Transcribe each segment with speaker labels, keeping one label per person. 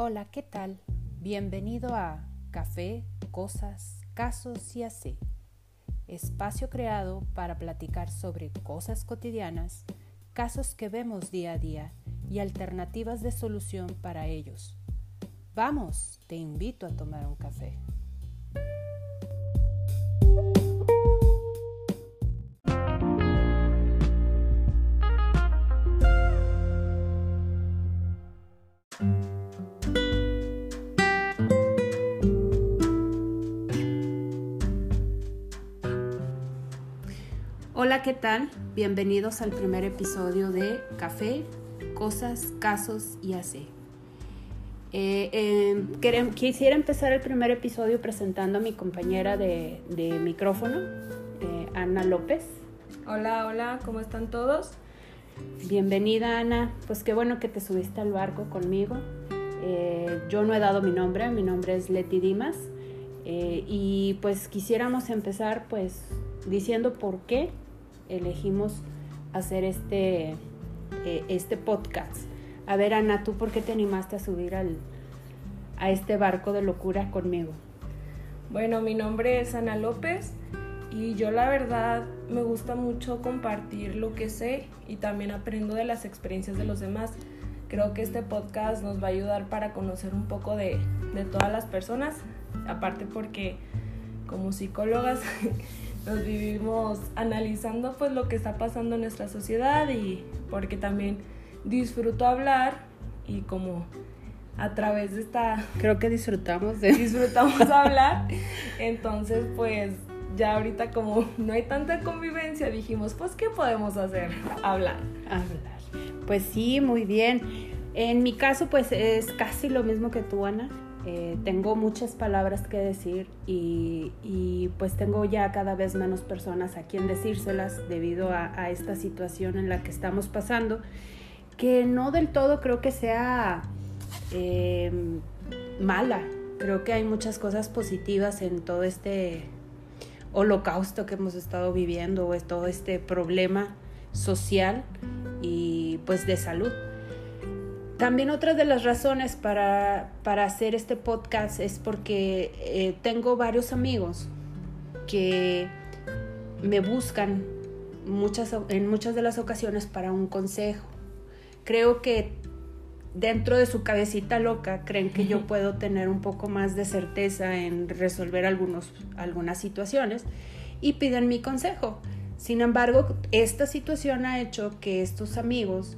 Speaker 1: Hola, ¿qué tal? Bienvenido a Café, Cosas, Casos y así. Espacio creado para platicar sobre cosas cotidianas, casos que vemos día a día y alternativas de solución para ellos. Vamos, te invito a tomar un café. ¿Qué tal? Bienvenidos al primer episodio de Café, Cosas, Casos y así. Eh, eh, quisiera empezar el primer episodio presentando a mi compañera de, micrófono, eh, Ana López.
Speaker 2: Hola, hola, ¿cómo están todos?
Speaker 1: Bienvenida Ana, pues qué bueno que te subiste al barco conmigo. yo no he dado mi nombre, mi nombre es Leti Dimas y pues quisiéramos empezar pues diciendo por qué elegimos hacer este, eh, este podcast. A ver, Ana, ¿tú por qué te animaste a subir al, a este barco de locura conmigo?
Speaker 2: Bueno, mi nombre es Ana López y yo la verdad me gusta mucho compartir lo que sé y también aprendo de las experiencias de los demás. Creo que este podcast nos va a ayudar para conocer un poco de, de todas las personas, aparte porque como psicólogas nos vivimos analizando pues lo que está pasando en nuestra sociedad y porque también disfruto hablar y como a través de esta
Speaker 1: creo que disfrutamos de
Speaker 2: disfrutamos hablar. Entonces pues ya ahorita como no hay tanta convivencia dijimos pues qué podemos hacer hablar
Speaker 1: hablar. Pues sí muy bien. En mi caso pues es casi lo mismo que tú Ana eh, tengo muchas palabras que decir y, pues tengo ya cada vez menos personas a quien decírselas debido a, esta situación en la que estamos pasando, que no del todo creo que sea eh, mala. Creo que hay muchas cosas positivas en todo este holocausto que hemos estado viviendo o todo este problema social y pues de salud. También otra de las razones para, hacer este podcast es porque eh, tengo varios amigos que me buscan muchas, en muchas de las ocasiones para un consejo. Creo que dentro de su cabecita loca creen que yo puedo tener un poco más de certeza en resolver algunos, algunas situaciones y piden mi consejo. Sin embargo, esta situación ha hecho que estos amigos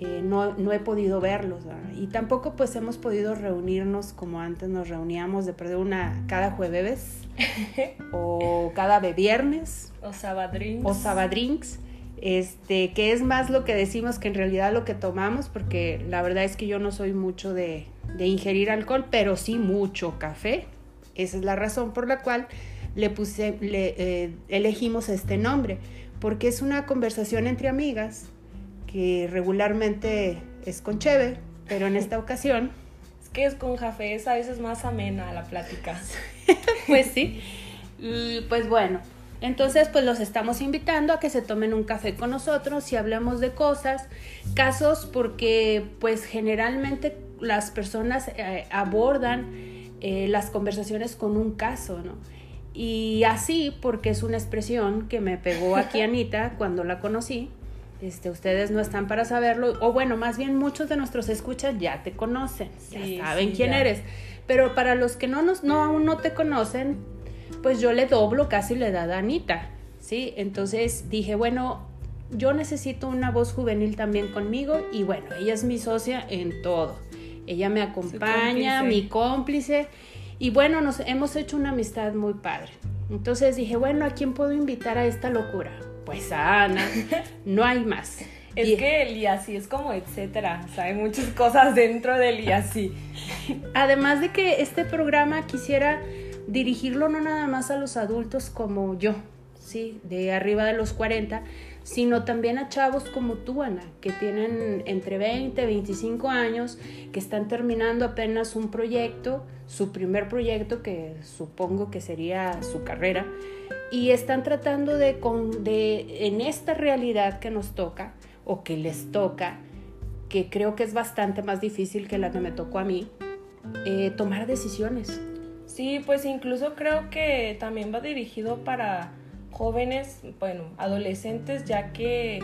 Speaker 1: eh, no, no, he podido verlos y tampoco pues hemos podido reunirnos como antes nos reuníamos de perder una cada jueves o cada viernes
Speaker 2: o sabadrinks
Speaker 1: o sabadrinks este que es más lo que decimos que en realidad lo que tomamos porque la verdad es que yo no soy mucho de, de ingerir alcohol pero sí mucho café. Esa es la razón por la cual le puse le eh, elegimos este nombre porque es una conversación entre amigas que regularmente es con cheve, pero en esta ocasión...
Speaker 2: Es que es con café, es a veces más amena la plática.
Speaker 1: pues sí, pues bueno, entonces pues los estamos invitando a que se tomen un café con nosotros y hablemos de cosas, casos, porque pues generalmente las personas eh, abordan eh, las conversaciones con un caso, ¿no? Y así, porque es una expresión que me pegó aquí Anita cuando la conocí, este, ustedes no están para saberlo, o bueno, más bien muchos de nuestros escuchas ya te conocen, ya saben quién eres. Pero para los que no, nos, no aún no te conocen, pues yo le doblo casi la edad a Anita, ¿sí? Entonces dije, bueno, yo necesito una voz juvenil también conmigo y bueno, ella es mi socia en todo. Ella me acompaña, mi cómplice y bueno, nos hemos hecho una amistad muy padre. Entonces dije, bueno, ¿a quién puedo invitar a esta locura? Pues Ana, no hay más.
Speaker 2: Es que el así es como etcétera, o sea, hay muchas cosas dentro del así.
Speaker 1: Además de que este programa quisiera dirigirlo no nada más a los adultos como yo, sí, de arriba de los 40, sino también a chavos como tú, Ana, que tienen entre 20 y 25 años, que están terminando apenas un proyecto, su primer proyecto, que supongo que sería su carrera, y están tratando de, con, de, en esta realidad que nos toca o que les toca, que creo que es bastante más difícil que la que me tocó a mí, eh, tomar decisiones.
Speaker 2: Sí, pues incluso creo que también va dirigido para jóvenes, bueno, adolescentes, ya que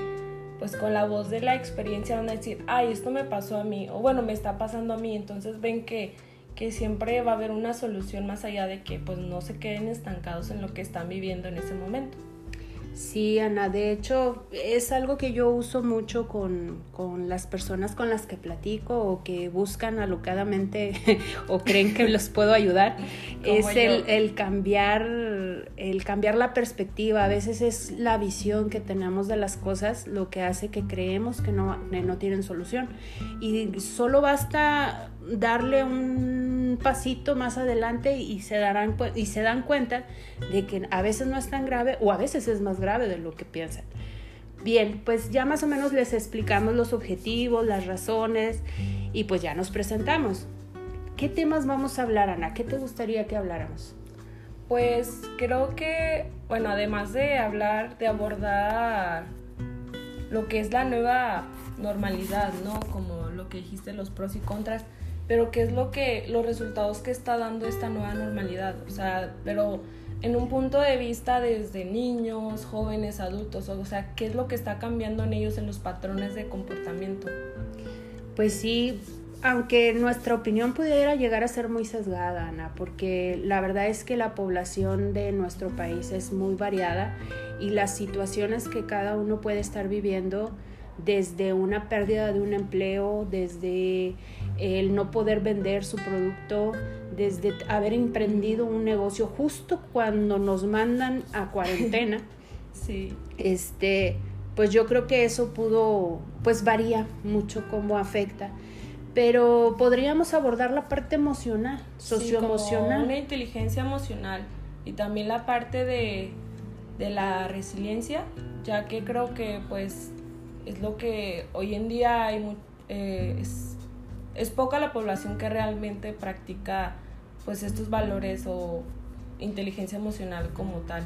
Speaker 2: pues con la voz de la experiencia van a decir, ay, esto me pasó a mí, o bueno, me está pasando a mí, entonces ven que, que siempre va a haber una solución más allá de que pues no se queden estancados en lo que están viviendo en ese momento.
Speaker 1: Sí, Ana, de hecho es algo que yo uso mucho con, con, las personas con las que platico o que buscan alocadamente o creen que los puedo ayudar. es el, el, cambiar, el cambiar la perspectiva. A veces es la visión que tenemos de las cosas lo que hace que creemos que no, no tienen solución. Y solo basta darle un pasito más adelante y se, darán, y se dan cuenta de que a veces no es tan grave o a veces es más grave de lo que piensan. Bien, pues ya más o menos les explicamos los objetivos, las razones y pues ya nos presentamos. ¿Qué temas vamos a hablar, Ana? ¿Qué te gustaría que habláramos?
Speaker 2: Pues creo que, bueno, además de hablar, de abordar lo que es la nueva normalidad, ¿no? Como lo que dijiste, los pros y contras, pero qué es lo que los resultados que está dando esta nueva normalidad, o sea, pero en un punto de vista desde niños, jóvenes, adultos, o sea, qué es lo que está cambiando en ellos en los patrones de comportamiento.
Speaker 1: Pues sí, aunque nuestra opinión pudiera llegar a ser muy sesgada, Ana, porque la verdad es que la población de nuestro país es muy variada y las situaciones que cada uno puede estar viviendo desde una pérdida de un empleo, desde el no poder vender su producto, desde haber emprendido un negocio justo cuando nos mandan a cuarentena.
Speaker 2: sí.
Speaker 1: Este, pues yo creo que eso pudo, pues varía mucho cómo afecta. Pero podríamos abordar la parte emocional, socioemocional.
Speaker 2: Sí, una inteligencia emocional y también la parte de, de la resiliencia, ya que creo que pues es lo que hoy en día hay eh, es, es, poca la población que realmente practica pues estos valores o inteligencia emocional como tal.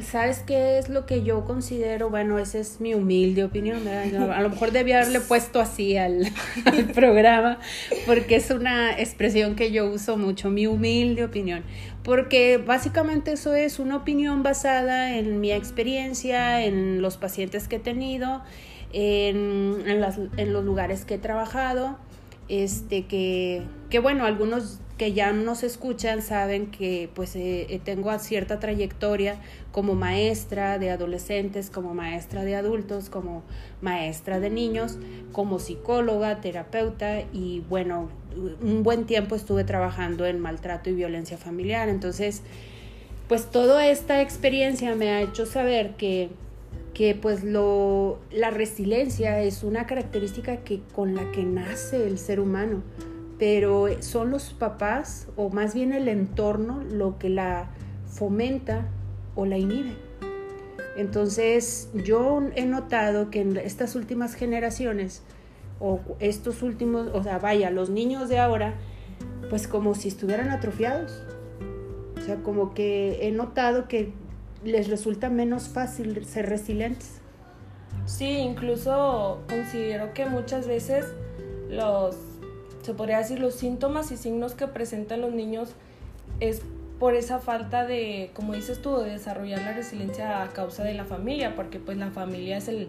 Speaker 1: ¿Sabes qué es lo que yo considero? Bueno, esa es mi humilde opinión. A lo mejor debía haberle puesto así al, programa, porque es una expresión que yo uso mucho, mi humilde opinión. Porque básicamente eso es una opinión basada en mi experiencia, en los pacientes que he tenido en, en, las, en los lugares que he trabajado, este, que, bueno, algunos que ya nos escuchan saben que pues eh, eh, tengo cierta trayectoria como maestra de adolescentes, como maestra de adultos, como maestra de niños, como psicóloga, terapeuta y bueno, un buen tiempo estuve trabajando en maltrato y violencia familiar. Entonces, pues toda esta experiencia me ha hecho saber que que pues lo, la resiliencia es una característica que, con la que nace el ser humano, pero son los papás o más bien el entorno lo que la fomenta o la inhibe. Entonces yo he notado que en estas últimas generaciones o estos últimos, o sea, vaya, los niños de ahora, pues como si estuvieran atrofiados. O sea, como que he notado que les resulta menos fácil ser resilientes.
Speaker 2: Sí, incluso considero que muchas veces los, se podría decir, los síntomas y signos que presentan los niños es por esa falta de, como dices tú, de desarrollar la resiliencia a causa de la familia, porque pues la familia es el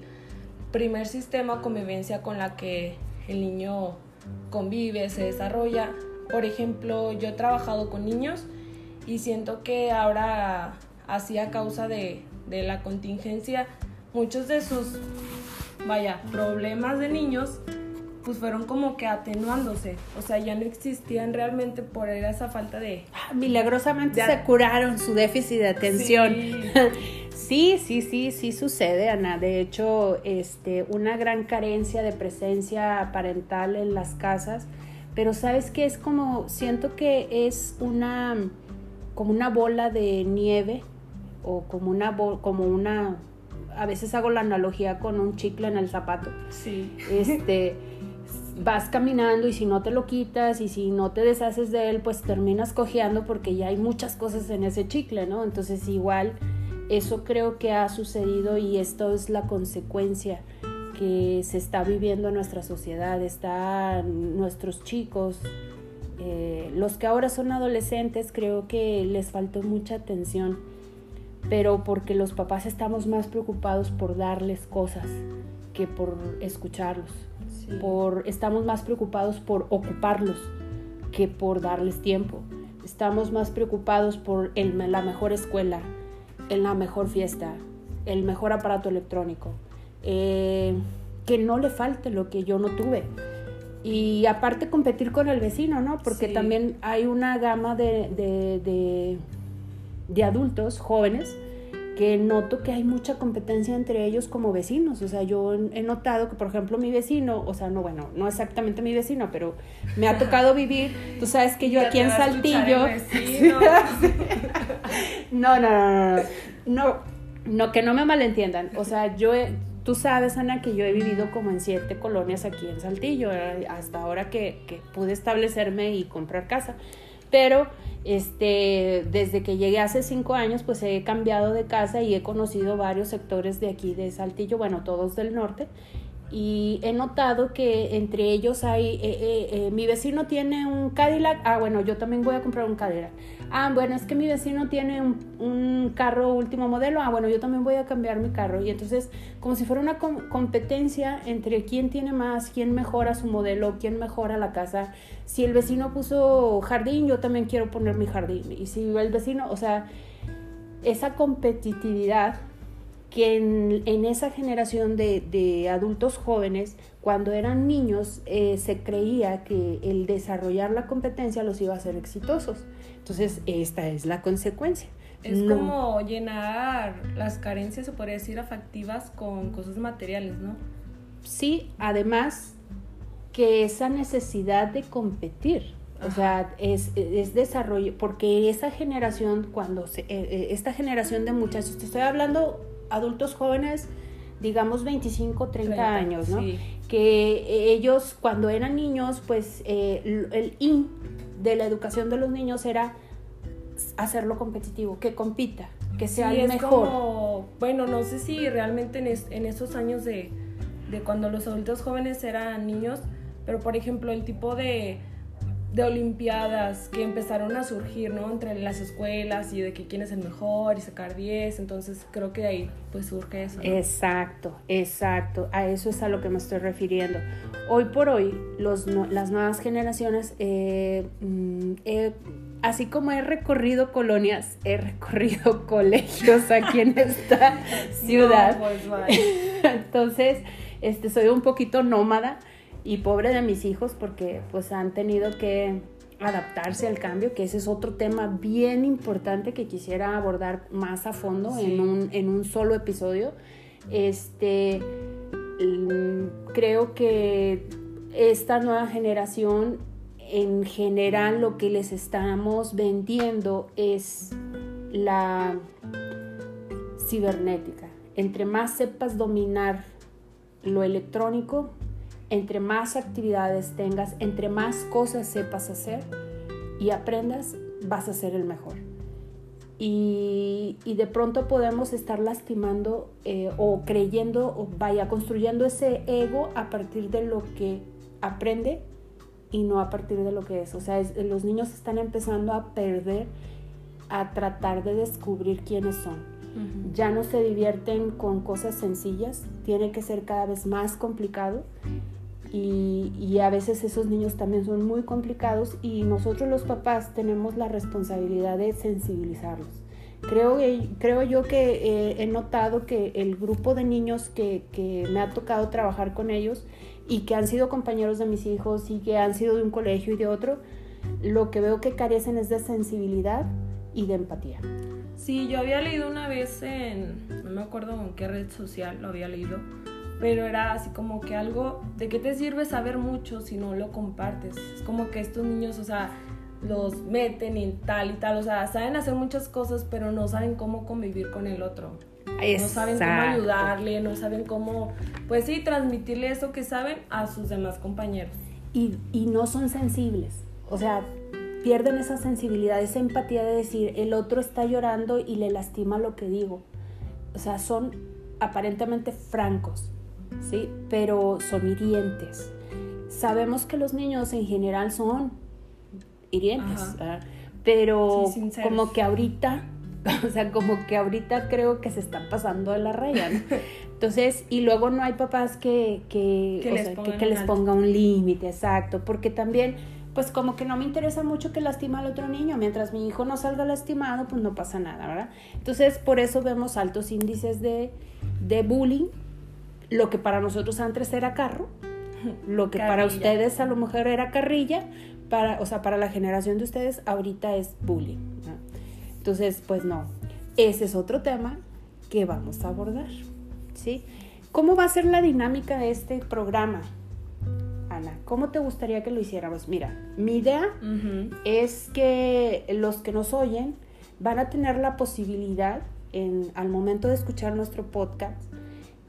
Speaker 2: primer sistema convivencia con la que el niño convive, se desarrolla. Por ejemplo, yo he trabajado con niños y siento que ahora así a causa de, de la contingencia, muchos de sus, vaya, problemas de niños, pues fueron como que atenuándose, o sea, ya no existían realmente por esa falta de...
Speaker 1: Ah, milagrosamente se curaron su déficit de atención. Sí. sí, sí, sí, sucede, Ana. De hecho, este, una gran carencia de presencia parental en las casas, pero sabes que es como, siento que es una, como una bola de nieve o como una, como una, a veces hago la analogía con un chicle en el zapato.
Speaker 2: Sí.
Speaker 1: Este, vas caminando y si no te lo quitas y si no te deshaces de él, pues terminas cojeando porque ya hay muchas cosas en ese chicle, ¿no? Entonces igual eso creo que ha sucedido y esto es la consecuencia que se está viviendo en nuestra sociedad. Están nuestros chicos Eh, los que ahora son adolescentes creo que les faltó mucha atención, pero porque los papás estamos más preocupados por darles cosas que por escucharlos. Por, estamos más preocupados por ocuparlos que por darles tiempo. Estamos más preocupados por el, la mejor escuela, en la mejor fiesta, el mejor aparato electrónico. Eh, que no le falte lo que yo no tuve. Y aparte competir con el vecino, ¿no? Porque también hay una gama de, de, de, adultos jóvenes que noto que hay mucha competencia entre ellos como vecinos. O sea, yo he notado que, por ejemplo, mi vecino, o sea, no, bueno, no exactamente mi vecino, pero me ha tocado vivir, tú sabes que yo aquí en Saltillo... no, no, no, no, no, no, que no me malentiendan. O sea, yo Tú sabes, Ana, que yo he vivido como en siete colonias aquí en Saltillo, eh, hasta ahora que, que pude establecerme y comprar casa. Pero este, desde que llegué hace cinco años, pues he cambiado de casa y he conocido varios sectores de aquí de Saltillo, bueno, todos del norte y he notado que entre ellos hay, eh, eh, eh, mi vecino tiene un Cadillac, ah bueno, yo también voy a comprar un Cadillac. Ah, bueno, es que mi vecino tiene un, un carro último modelo, ah bueno, yo también voy a cambiar mi carro. Y entonces, como si fuera una competencia entre quién tiene más, quién mejora su modelo, quién mejora la casa. Si el vecino puso jardín, yo también quiero poner mi jardín. Y si el vecino, o sea, esa competitividad que en, esa generación de, adultos jóvenes, cuando eran niños, eh, se creía que el desarrollar la competencia los iba a hacer exitosos. Entonces, esta es la consecuencia.
Speaker 2: Es como llenar las carencias, se podría decir, afectivas con cosas materiales, ¿no?
Speaker 1: Sí, además que esa necesidad de competir, o sea, es, es, desarrollo, porque esa generación, cuando se, eh, eh, esta generación de muchachos, te estoy hablando adultos jóvenes, digamos 25, 30, años, ¿no? Que ellos cuando eran niños, pues eh, el in de la educación de los niños era hacerlo competitivo, que compita, que sea el mejor.
Speaker 2: bueno, no sé si realmente en, en esos años de, de cuando los adultos jóvenes eran niños, pero por ejemplo el tipo de de olimpiadas que empezaron a surgir, ¿no? Entre las escuelas y de que quién es el mejor y sacar 10, entonces creo que de ahí pues surge eso.
Speaker 1: Exacto, exacto, a eso es a lo que me estoy refiriendo. Hoy por hoy, los, las nuevas generaciones, eh, mm, así como he recorrido colonias, he recorrido colegios aquí en esta ciudad. Pues, entonces, este, soy un poquito nómada y pobre de mis hijos porque pues han tenido que adaptarse al cambio, que ese es otro tema bien importante que quisiera abordar más a fondo en, un, en un solo episodio. Este, creo que esta nueva generación en general lo que les estamos vendiendo es la cibernética. Entre más sepas dominar lo electrónico, entre más actividades tengas, entre más cosas sepas hacer y aprendas, vas a ser el mejor. Y, de pronto podemos estar lastimando eh, o creyendo o vaya construyendo ese ego a partir de lo que aprende y no a partir de lo que es. O sea, los niños están empezando a perder, a tratar de descubrir quiénes son. Ya no se divierten con cosas sencillas, tiene que ser cada vez más complicado y, a veces esos niños también son muy complicados y nosotros los papás tenemos la responsabilidad de sensibilizarlos. Creo, creo yo que eh, he notado que el grupo de niños que, que, me ha tocado trabajar con ellos y que han sido compañeros de mis hijos y que han sido de un colegio y de otro, lo que veo que carecen es de sensibilidad y de empatía.
Speaker 2: Sí, yo había leído una vez en, no me acuerdo en qué red social lo había leído, pero era así como que algo, ¿de qué te sirve saber mucho si no lo compartes? Es como que estos niños, o sea, los meten y tal y tal, o sea, saben hacer muchas cosas, pero no saben cómo convivir con el otro. No saben cómo ayudarle, no saben cómo, pues sí, transmitirle eso que saben a sus demás compañeros.
Speaker 1: Y, y no son sensibles, o sea, pierden esa sensibilidad, esa empatía de decir, el otro está llorando y le lastima lo que digo. O sea, son aparentemente francos, ¿sí? Pero son hirientes. Sabemos que los niños en general son hirientes. Pero
Speaker 2: Sí,
Speaker 1: como que ahorita, o sea, como que ahorita creo que se están pasando de la raya, ¿no? Entonces, y luego no hay papás que, que,
Speaker 2: Que les
Speaker 1: sea, que ponga un límite, exacto, porque también, pues como que no me interesa mucho que lastime al otro niño, mientras mi hijo no salga lastimado, pues no pasa nada, ¿verdad? Entonces, por eso vemos altos índices de, de bullying, lo que para nosotros antes era carro, lo que para ustedes a lo mejor era carrilla, para, o sea, para la generación de ustedes ahorita es bullying. ¿no? Entonces, pues no, ese es otro tema que vamos a abordar, ¿sí? ¿Cómo va a ser la dinámica de este programa? Ana, ¿cómo te gustaría que lo hiciéramos? Mira, mi idea es que los que nos oyen van a tener la posibilidad, en, al momento de escuchar nuestro podcast,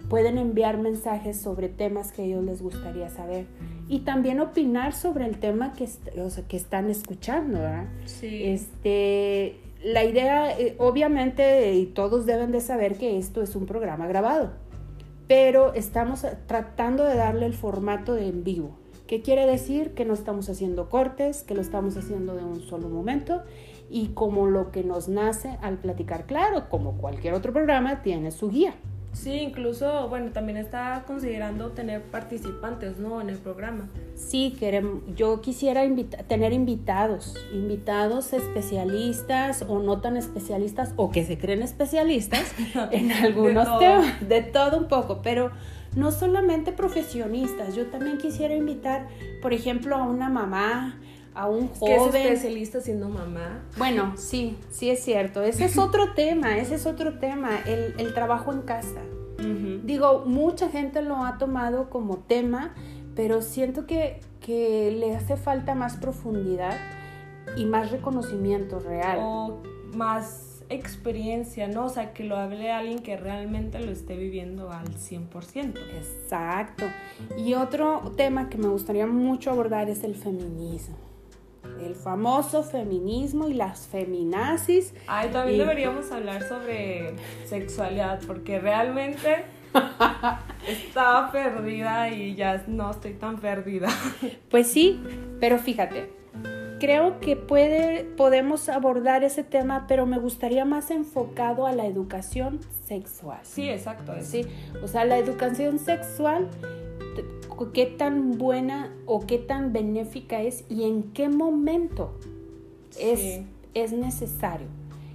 Speaker 1: pueden enviar mensajes sobre temas que a ellos les gustaría saber y también opinar sobre el tema que, o sea, que están escuchando, ¿verdad?
Speaker 2: Sí.
Speaker 1: Este, la idea, eh, obviamente, y todos deben de saber que esto es un programa grabado, pero estamos tratando de darle el formato de en vivo. ¿Qué quiere decir? Que no estamos haciendo cortes, que lo estamos haciendo de un solo momento y como lo que nos nace al platicar. Claro, como cualquier otro programa, tiene su guía.
Speaker 2: Sí, incluso, bueno, también está considerando tener participantes, ¿no? En el programa.
Speaker 1: Sí, queremos, yo quisiera invita- tener invitados, invitados especialistas o no tan especialistas o que se creen especialistas en algunos temas, de todo un poco, pero no solamente profesionistas, yo también quisiera invitar, por ejemplo, a una mamá, a un
Speaker 2: Que es
Speaker 1: joven.
Speaker 2: especialista siendo mamá.
Speaker 1: Bueno, sí, sí es cierto, ese es otro tema, ese es otro tema, el, el trabajo en casa. Digo, mucha gente lo ha tomado como tema, pero siento que, que le hace falta más profundidad y más reconocimiento real.
Speaker 2: O más experiencia, ¿no? O sea, que lo hable alguien que realmente lo esté viviendo al 100%.
Speaker 1: Exacto. Y otro tema que me gustaría mucho abordar es el feminismo. El famoso feminismo y las feminazis.
Speaker 2: Ay, también
Speaker 1: Y-
Speaker 2: deberíamos hablar sobre sexualidad, porque realmente estaba perdida y ya no estoy tan perdida.
Speaker 1: Pues sí, pero fíjate, creo que puede, podemos abordar ese tema, pero me gustaría más enfocado a la educación sexual.
Speaker 2: Sí, exacto.
Speaker 1: Sí, o sea, la educación sexual, qué tan buena o qué tan benéfica es y en qué momento es,
Speaker 2: Sí.
Speaker 1: es necesario,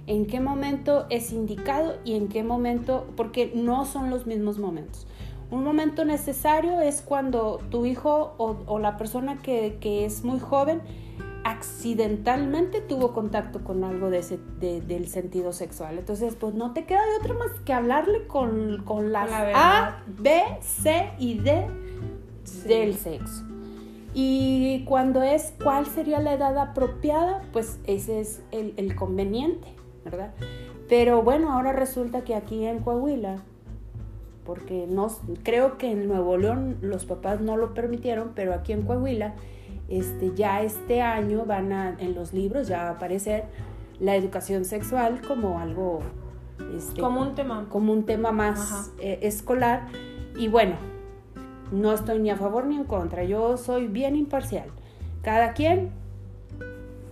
Speaker 1: en qué momento es indicado y en qué momento, porque no son los mismos momentos. Un momento necesario es cuando tu hijo o, o la persona que, que es muy joven accidentalmente tuvo contacto con algo de ese, de- del sentido sexual. Entonces, pues no te queda de otra más que hablarle con, con las
Speaker 2: la.
Speaker 1: A, B, C y D. del sexo. Y cuando es cuál sería la edad apropiada, pues ese es el, el conveniente, ¿verdad? Pero bueno, ahora resulta que aquí en Coahuila, porque no, creo que en Nuevo León los papás no lo permitieron, pero aquí en Coahuila, este, ya este año van a, en los libros ya va a aparecer la educación sexual como algo... este,
Speaker 2: Como un tema.
Speaker 1: como un tema más eh, escolar. Y bueno, no estoy ni a favor ni en contra, yo soy bien imparcial. Cada quien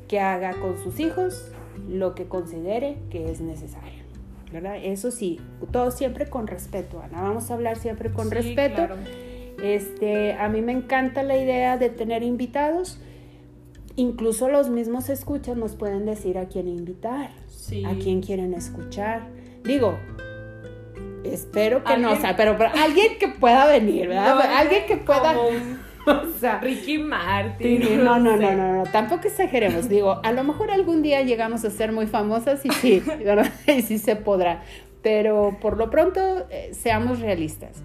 Speaker 1: que haga con sus hijos lo que considere que es necesario. ¿verdad? Eso sí, todo siempre con respeto, Ana. Vamos a hablar siempre con
Speaker 2: Sí,
Speaker 1: respeto.
Speaker 2: claro.
Speaker 1: Este, a mí me encanta la idea de tener invitados. Incluso los mismos escuchas nos pueden decir a quién invitar
Speaker 2: Sí.
Speaker 1: a quién quieren escuchar. Digo, espero que no, o sea, pero, pero alguien que pueda venir, ¿verdad?
Speaker 2: No,
Speaker 1: alguien que pueda,
Speaker 2: como
Speaker 1: o sea,
Speaker 2: Ricky
Speaker 1: sí,
Speaker 2: Martin.
Speaker 1: no, no, no,
Speaker 2: sé.
Speaker 1: no, no, tampoco exageremos. Digo, a lo mejor algún día llegamos a ser muy famosas y sí, ¿verdad? Y sí se podrá. Pero por lo pronto, eh, seamos realistas.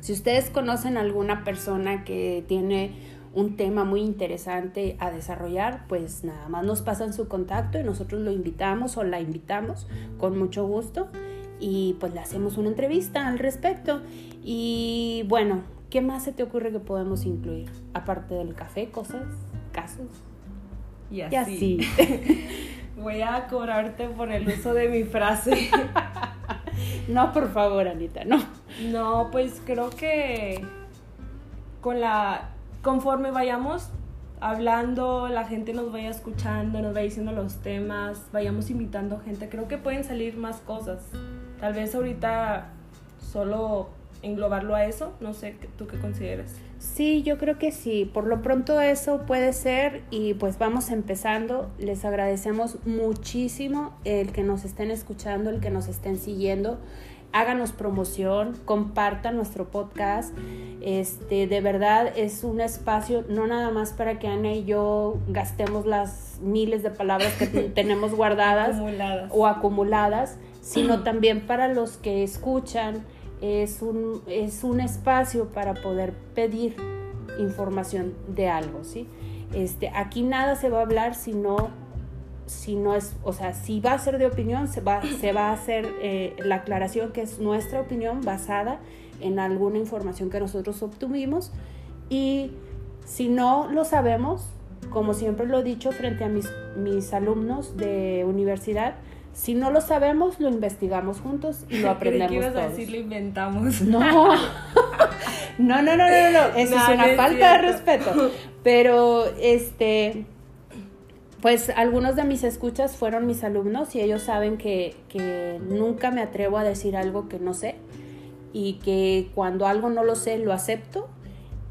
Speaker 1: Si ustedes conocen alguna persona que tiene un tema muy interesante a desarrollar, pues nada más nos pasan su contacto y nosotros lo invitamos o la invitamos con mucho gusto y pues le hacemos una entrevista al respecto. Y bueno, ¿qué más se te ocurre que podemos incluir? Aparte del café, cosas, casos.
Speaker 2: Y así.
Speaker 1: Y así.
Speaker 2: Voy a cobrarte por el uso de mi frase.
Speaker 1: No, por favor, Anita, no.
Speaker 2: No, pues creo que con la conforme vayamos hablando, la gente nos vaya escuchando, nos vaya diciendo los temas, vayamos invitando gente. Creo que pueden salir más cosas. Tal vez ahorita solo englobarlo a eso, no sé, ¿tú qué consideras?
Speaker 1: Sí, yo creo que sí. Por lo pronto eso puede ser y pues vamos empezando. Les agradecemos muchísimo el que nos estén escuchando, el que nos estén siguiendo. Háganos promoción, compartan nuestro podcast. Este, de verdad es un espacio no nada más para que Ana y yo gastemos las miles de palabras que tenemos guardadas o acumuladas, sino también para los que escuchan es un, es un espacio para poder pedir información de algo, ¿sí? Este, aquí nada se va a hablar si no, es, o sea, si va a ser de opinión, se va, se va a hacer eh, la aclaración que es nuestra opinión basada en alguna información que nosotros obtuvimos y si no lo sabemos, como siempre lo he dicho frente a mis, mis alumnos de universidad, si no lo sabemos, lo investigamos juntos y lo aprendemos. ¿Qué ibas a
Speaker 2: decir? Lo inventamos.
Speaker 1: No. no, no, no, no, no. Eso es una falta de respeto. Pero, este, pues algunos de mis escuchas fueron mis alumnos y ellos saben que, que nunca me atrevo a decir algo que no sé y que cuando algo no lo sé, lo acepto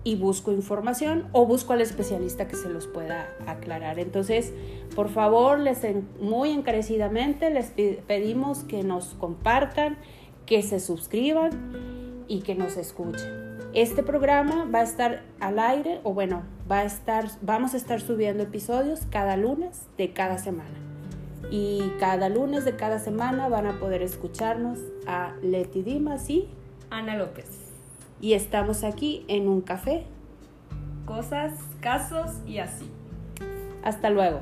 Speaker 1: y busco información o busco al especialista que se los pueda aclarar. Entonces, por favor, les muy encarecidamente les pedimos que nos compartan, que se suscriban y que nos escuchen. Este programa va a estar al aire o bueno, va a estar vamos a estar subiendo episodios cada lunes de cada semana. Y cada lunes de cada semana van a poder escucharnos a Leti Dimas y
Speaker 2: Ana López
Speaker 1: y estamos aquí en un café.
Speaker 2: Cosas, casos y así.
Speaker 1: Hasta luego.